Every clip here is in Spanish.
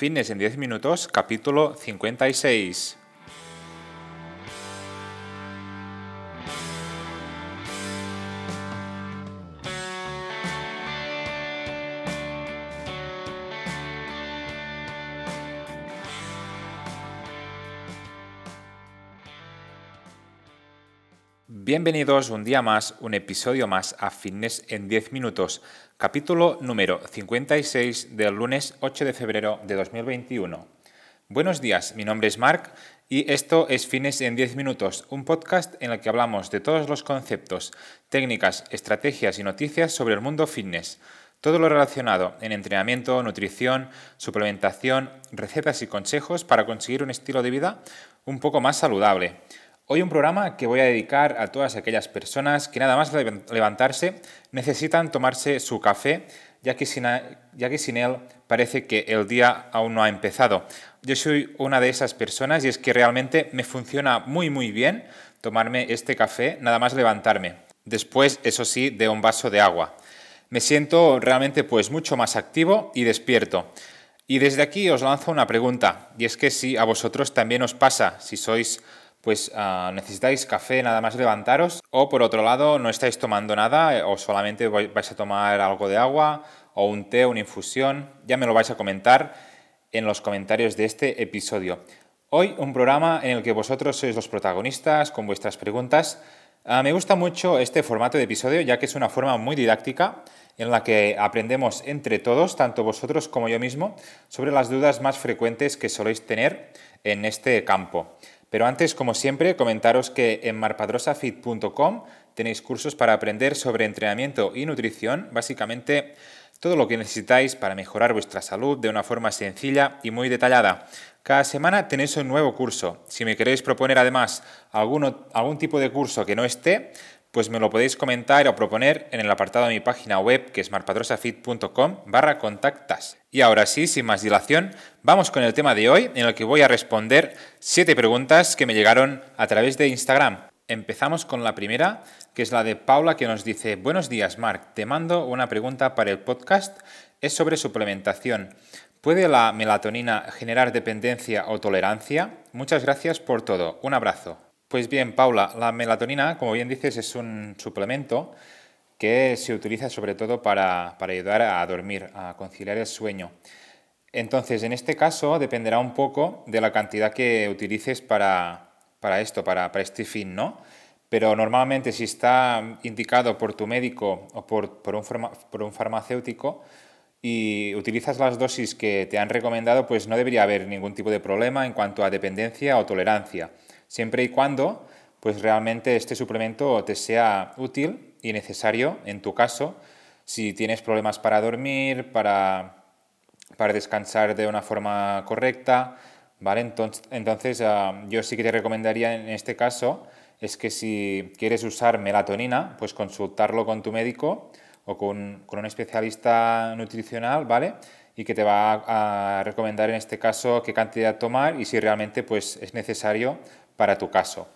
Fitness en 10 minutos, capítulo 56. Bienvenidos un día más, un episodio más a Fitness en 10 minutos, capítulo número 56 del lunes 8 de febrero de 2021. Buenos días, mi nombre es Marc y esto es Fitness en 10 minutos, un podcast en el que hablamos de todos los conceptos, técnicas, estrategias y noticias sobre el mundo fitness. Todo lo relacionado en entrenamiento, nutrición, suplementación, recetas y consejos para conseguir un estilo de vida un poco más saludable. Hoy un programa que voy a dedicar a todas aquellas personas que nada más levantarse necesitan tomarse su café, ya que, sin, él parece que el día aún no ha empezado. Yo soy una de esas personas y es que realmente me funciona muy muy bien tomarme este café nada más levantarme. Después, eso sí, de un vaso de agua. Me siento realmente pues mucho más activo y despierto. Y desde aquí os lanzo una pregunta, y es que si a vosotros también os pasa, si sois pues ah, necesitáis café nada más levantaros o por otro lado no estáis tomando nada eh, o solamente vais a tomar algo de agua o un té, una infusión, ya me lo vais a comentar en los comentarios de este episodio. Hoy un programa en el que vosotros sois los protagonistas con vuestras preguntas. Ah, me gusta mucho este formato de episodio ya que es una forma muy didáctica en la que aprendemos entre todos, tanto vosotros como yo mismo, sobre las dudas más frecuentes que soléis tener en este campo. Pero antes, como siempre, comentaros que en marpadrosafit.com tenéis cursos para aprender sobre entrenamiento y nutrición, básicamente todo lo que necesitáis para mejorar vuestra salud de una forma sencilla y muy detallada. Cada semana tenéis un nuevo curso. Si me queréis proponer además algún tipo de curso que no esté, pues me lo podéis comentar o proponer en el apartado de mi página web que es marpadrosafit.com barra contactas. Y ahora sí, sin más dilación, vamos con el tema de hoy en el que voy a responder siete preguntas que me llegaron a través de Instagram. Empezamos con la primera, que es la de Paula, que nos dice, buenos días, Marc, te mando una pregunta para el podcast, es sobre suplementación. ¿Puede la melatonina generar dependencia o tolerancia? Muchas gracias por todo. Un abrazo. Pues bien, Paula, la melatonina, como bien dices, es un suplemento que se utiliza sobre todo para, ayudar a dormir, a conciliar el sueño. Entonces, en este caso dependerá un poco de la cantidad que utilices para, esto, para, este fin, ¿no? Pero normalmente si está indicado por tu médico o por, por, un, por un farmacéutico y utilizas las dosis que te han recomendado, pues no debería haber ningún tipo de problema en cuanto a dependencia o tolerancia siempre y cuando pues realmente este suplemento te sea útil y necesario en tu caso, si tienes problemas para dormir, para, para descansar de una forma correcta, ¿vale? Entonces, entonces ah, yo sí que te recomendaría en este caso es que si quieres usar melatonina, pues consultarlo con tu médico o con, con un especialista nutricional, ¿vale? y que te va a recomendar en este caso qué cantidad tomar y si realmente pues, es necesario para tu caso.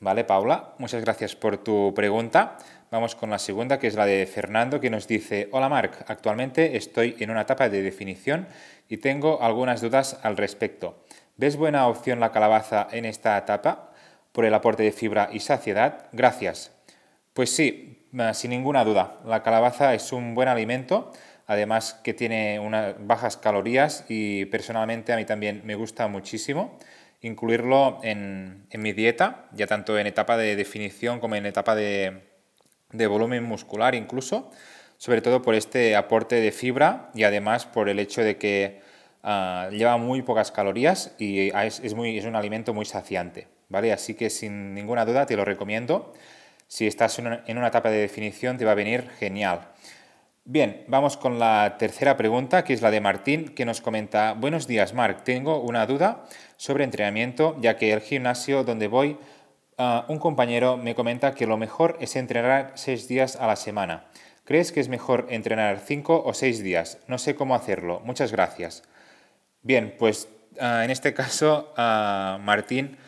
¿Vale, Paula? Muchas gracias por tu pregunta. Vamos con la segunda, que es la de Fernando, que nos dice, hola Marc, actualmente estoy en una etapa de definición y tengo algunas dudas al respecto. ¿Ves buena opción la calabaza en esta etapa por el aporte de fibra y saciedad? Gracias. Pues sí, sin ninguna duda. La calabaza es un buen alimento, además que tiene unas bajas calorías y personalmente a mí también me gusta muchísimo incluirlo en, mi dieta, ya tanto en etapa de definición como en etapa de, volumen muscular incluso, sobre todo por este aporte de fibra y además por el hecho de que ah, lleva muy pocas calorías y es, un alimento muy saciante. ¿vale? Así que sin ninguna duda te lo recomiendo. Si estás en una, en una etapa de definición te va a venir genial. Bien, vamos con la tercera pregunta, que es la de Martín, que nos comenta, buenos días, Marc, tengo una duda sobre entrenamiento, ya que el gimnasio donde voy, ah, un compañero me comenta que lo mejor es entrenar seis días a la semana. ¿Crees que es mejor entrenar cinco o seis días? No sé cómo hacerlo. Muchas gracias. Bien, pues ah, en este caso, ah, Martín,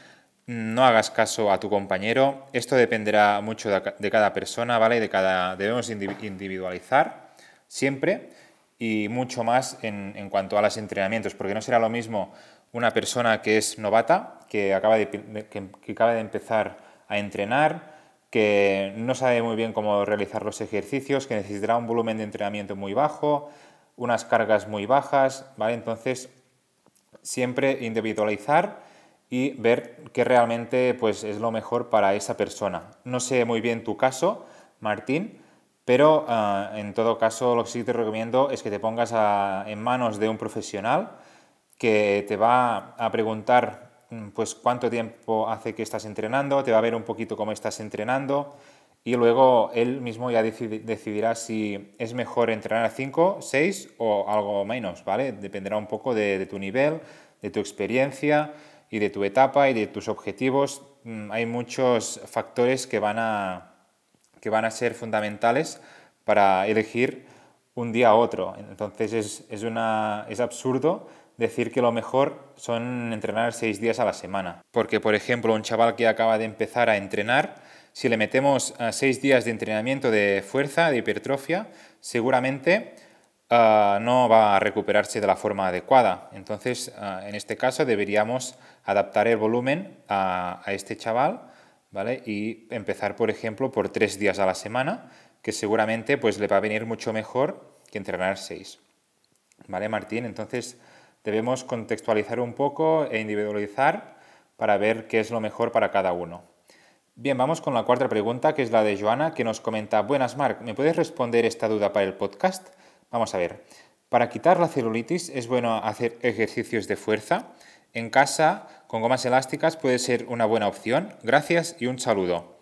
no hagas caso a tu compañero. Esto dependerá mucho de, cada persona, ¿vale? De cada, debemos individualizar siempre y mucho más en, en cuanto a los entrenamientos, porque no será lo mismo una persona que es novata, que acaba de, que, acaba de empezar a entrenar, que no sabe muy bien cómo realizar los ejercicios, que necesitará un volumen de entrenamiento muy bajo, unas cargas muy bajas, ¿vale? Entonces, siempre individualizar y ver qué realmente pues, es lo mejor para esa persona. No sé muy bien tu caso, Martín, pero ah, en todo caso lo que sí te recomiendo es que te pongas en manos de un profesional que te va a preguntar mm, pues cuánto tiempo hace que estás entrenando, te va a ver un poquito cómo estás entrenando y luego él mismo ya decidirá si es mejor entrenar a 5, 6 o algo menos, ¿vale? Dependerá un poco de, tu nivel, de tu experiencia y de tu etapa y de tus objetivos. Mm, hay muchos factores que van a, que van a ser fundamentales para elegir un día a otro. Entonces es, es, una, es absurdo decir que lo mejor son entrenar seis días a la semana. Porque, por ejemplo, un chaval que acaba de empezar a entrenar, si le metemos uh, seis días de entrenamiento de fuerza, de hipertrofia, seguramente ah, no va a recuperarse de la forma adecuada. Entonces, ah, en este caso, deberíamos adaptar el volumen a, este chaval ¿vale? y empezar, por ejemplo, por tres días a la semana, que seguramente pues, le va a venir mucho mejor que entrenar seis. ¿Vale, Martín? Entonces, debemos contextualizar un poco e individualizar para ver qué es lo mejor para cada uno. Bien, vamos con la cuarta pregunta, que es la de Joana, que nos comenta, buenas Marc, ¿me puedes responder esta duda para el podcast? Vamos a ver, para quitar la celulitis es bueno hacer ejercicios de fuerza. En casa, con gomas elásticas puede ser una buena opción. Gracias y un saludo.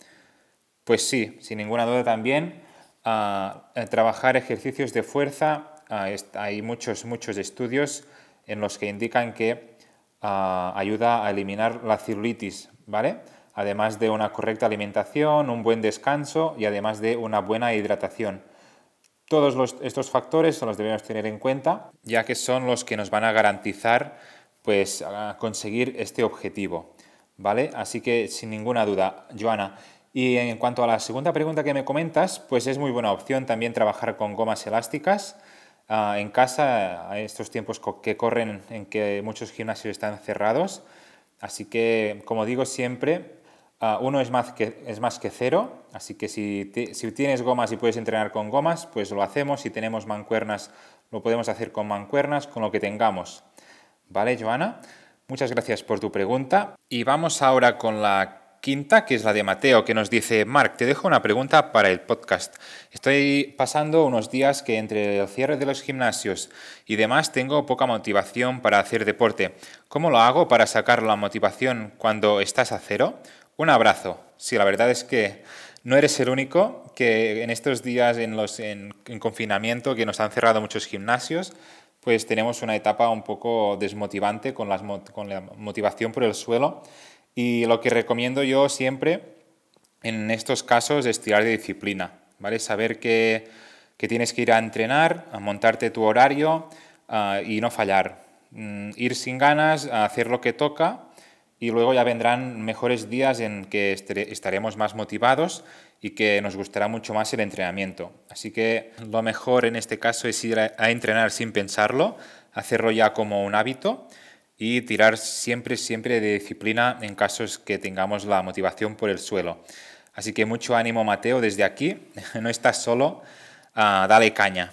Pues sí, sin ninguna duda también, ah, trabajar ejercicios de fuerza, ah, hay muchos, muchos estudios en los que indican que ah, ayuda a eliminar la celulitis, ¿vale? Además de una correcta alimentación, un buen descanso y además de una buena hidratación. Todos estos factores los debemos tener en cuenta, ya que son los que nos van a garantizar pues, conseguir este objetivo. ¿vale? Así que sin ninguna duda, Joana. Y en cuanto a la segunda pregunta que me comentas, pues es muy buena opción también trabajar con gomas elásticas. Ah, en casa, a estos tiempos que corren en que muchos gimnasios están cerrados. Así que, como digo siempre, ah, uno es más, que, es más que cero. Así que si, si tienes gomas y puedes entrenar con gomas, pues lo hacemos. Si tenemos mancuernas, lo podemos hacer con mancuernas, con lo que tengamos. ¿Vale, Joana? Muchas gracias por tu pregunta. Y vamos ahora con la quinta, que es la de Mateo, que nos dice, Marc, te dejo una pregunta para el podcast. Estoy pasando unos días que entre el cierre de los gimnasios y demás tengo poca motivación para hacer deporte. ¿Cómo lo hago para sacar la motivación cuando estás a cero? Un abrazo. Sí, la verdad es que no eres el único que en estos días en, los, en, confinamiento que nos han cerrado muchos gimnasios, pues tenemos una etapa un poco desmotivante con, las, con la motivación por el suelo y lo que recomiendo yo siempre en estos casos es tirar de disciplina, ¿vale? Saber que, tienes que ir a entrenar, a montarte tu horario ah, y no fallar. Mm, ir sin ganas, a hacer lo que toca y luego ya vendrán mejores días en que estaremos más motivados y que nos gustará mucho más el entrenamiento. Así que lo mejor en este caso es ir a entrenar sin pensarlo, hacerlo ya como un hábito y tirar siempre, siempre de disciplina en casos que tengamos la motivación por el suelo. Así que mucho ánimo Mateo desde aquí, no estás solo, ah, dale caña.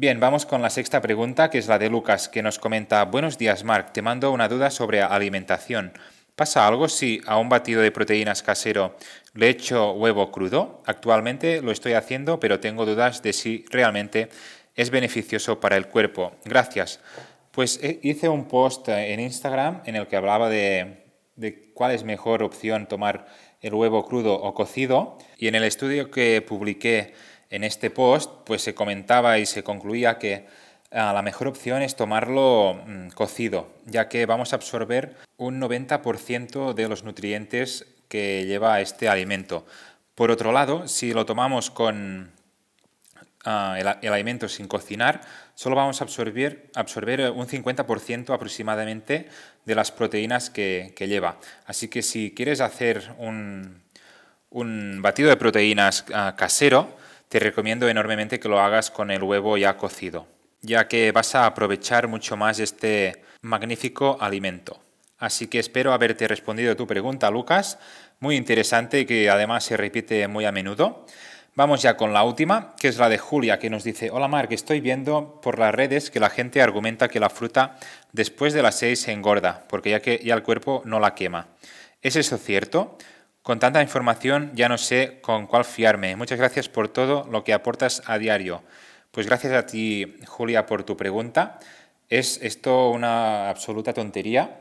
Bien, vamos con la sexta pregunta, que es la de Lucas, que nos comenta, buenos días Marc, te mando una duda sobre alimentación. ¿Pasa algo si a un batido de proteínas casero le echo huevo crudo? Actualmente lo estoy haciendo, pero tengo dudas de si realmente es beneficioso para el cuerpo. Gracias. Pues eh, hice un post en Instagram en el que hablaba de, cuál es mejor opción tomar el huevo crudo o cocido y en el estudio que publiqué en este post pues se comentaba y se concluía que ah, la mejor opción es tomarlo mm, cocido ya que vamos a absorber un 90% de los nutrientes que lleva este alimento. Por otro lado, si lo tomamos con, el, alimento sin cocinar, solo vamos a absorber, absorber un 50% aproximadamente de las proteínas que, lleva. Así que si quieres hacer un, un batido de proteínas ah, casero, te recomiendo enormemente que lo hagas con el huevo ya cocido. ya que vas a aprovechar mucho más este magnífico alimento. Así que espero haberte respondido tu pregunta, Lucas. Muy interesante y que además se repite muy a menudo. Vamos ya con la última, que es la de Julia, que nos dice, hola Mark, estoy viendo por las redes que la gente argumenta que la fruta después de las 6 se engorda, porque ya que ya el cuerpo no la quema. ¿Es eso cierto? Con tanta información ya no sé con cuál fiarme. Muchas gracias por todo lo que aportas a diario. Pues gracias a ti, Julia, por tu pregunta. Es esto una absoluta tontería,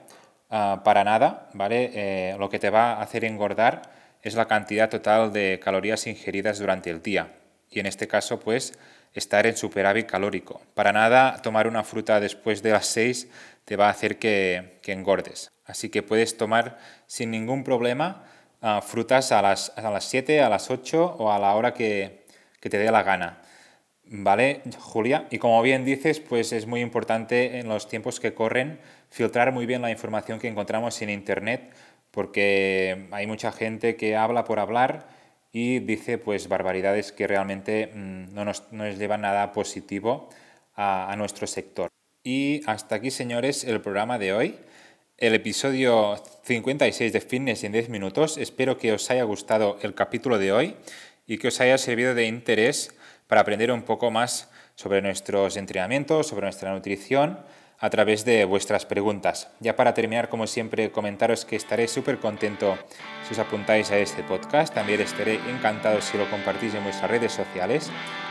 ah, para nada, ¿vale? Eh, lo que te va a hacer engordar es la cantidad total de calorías ingeridas durante el día. Y en este caso, pues, estar en superávit calórico. Para nada tomar una fruta después de las 6 te va a hacer que, engordes. Así que puedes tomar sin ningún problema frutas a las, a las 7, a las 8 o a la hora que, que te dé la gana. ¿Vale, Julia? Y como bien dices, pues es muy importante en los tiempos que corren filtrar muy bien la información que encontramos en Internet porque hay mucha gente que habla por hablar y dice pues barbaridades que realmente mm, no nos, llevan nada positivo a, a nuestro sector. Y hasta aquí, señores, el programa de hoy el episodio 56 de Fitness en 10 minutos. Espero que os haya gustado el capítulo de hoy y que os haya servido de interés para aprender un poco más sobre nuestros entrenamientos, sobre nuestra nutrición a través de vuestras preguntas. Ya para terminar, como siempre, comentaros que estaré súper contento si os apuntáis a este podcast. También estaré encantado si lo compartís en vuestras redes sociales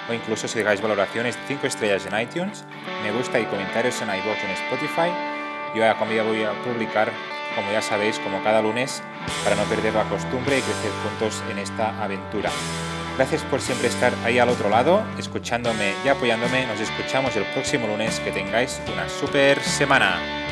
o incluso si dejáis valoraciones de 5 estrellas en iTunes, me gusta y comentarios en iVoox en Spotify. Yo ya voy a publicar, como ya sabéis, como cada lunes, para no perder la costumbre y crecer juntos en esta aventura. Gracias por siempre estar ahí al otro lado, escuchándome y apoyándome. Nos escuchamos el próximo lunes. Que tengáis una super semana.